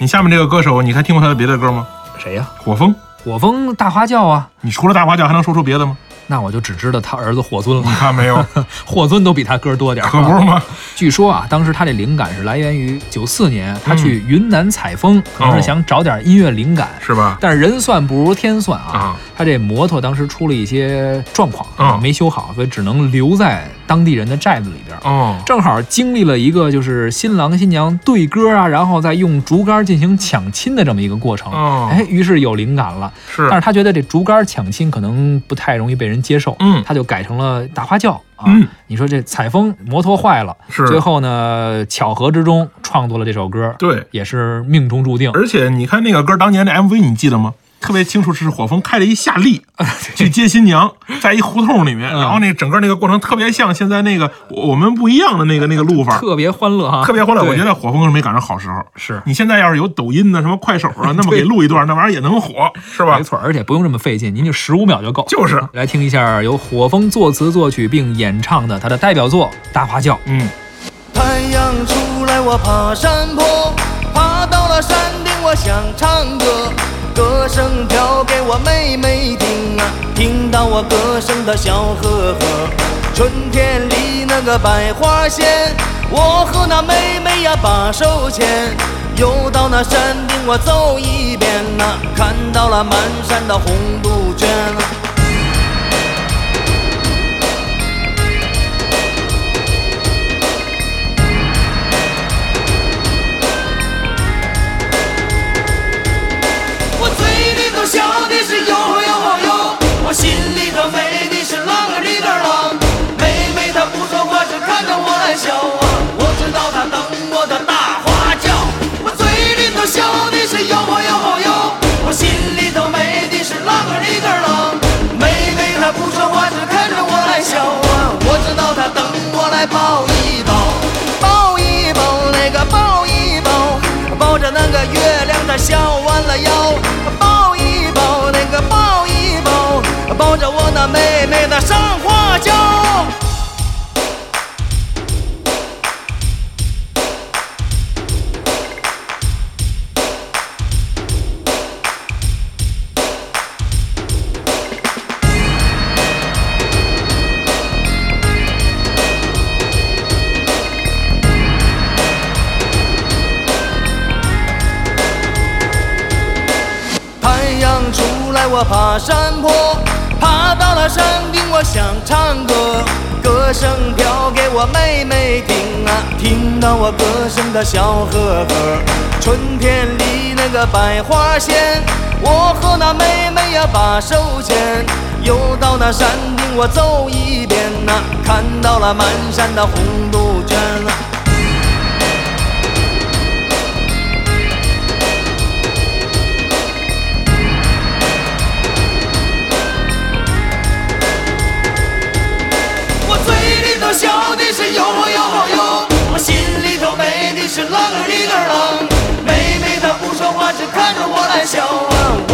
你下面这个歌手，你还听过他的别的歌吗？谁呀？火风。火风大花轿啊！你除了大花轿还能说出别的吗？那我就只知道他儿子霍尊了。你看没有？霍尊都比他歌多点可不是吗？据说啊，当时他这灵感是来源于九四年他去云南采风，可能是想找点音乐灵感，是吧？但是人算不如天算啊！他这摩托当时出了一些状况，没修好，所以只能留在当地人的寨子里边。哦，正好经历了一个就是新郎新娘对歌啊，然后再用竹竿进行抢亲的这么一个过程。哦，哎，于是有灵感了。是，但是他觉得这竹竿抢亲可能不太容易被人接受。嗯，他就改成了大花轿啊。嗯，你说这采风摩托坏了，是最后呢，巧合之中创作了这首歌。对，也是命中注定。而且你看那个歌当年的 MV，你记得吗？特别清楚，是火风开了一夏利去接新娘，在一胡同里面，然后那整个那个过程特别像现在那个我们不一样的那个那个路法，特别欢乐哈，特别欢乐。我觉得火风是没赶上好时候。是你现在要是有抖音的什么快手啊，那么给录一段，那玩意儿也能火，是吧？没错，而且不用这么费劲，您就十五秒就够。就是来听一下由火风作词作曲并演唱的他的代表作《大花轿》。嗯。太阳出来，我爬山坡，爬到了山顶，我想唱歌。歌声飘给我妹妹听啊，听到我歌声她笑呵呵。春天里那个百花鲜，我和那妹妹呀把手牵。又到那山顶我走一遍呐，看到了满山的红杜鹃。我爬山坡，爬到了山顶，我想唱歌，歌声飘给我妹妹听啊，听到我歌声的笑呵呵。春天里那个百花鲜，我和那妹妹呀把手牵，又到那山顶我走一遍呐，看到了满山的红杜啷个里个啷，妹妹她不说话，只看着我来笑啊。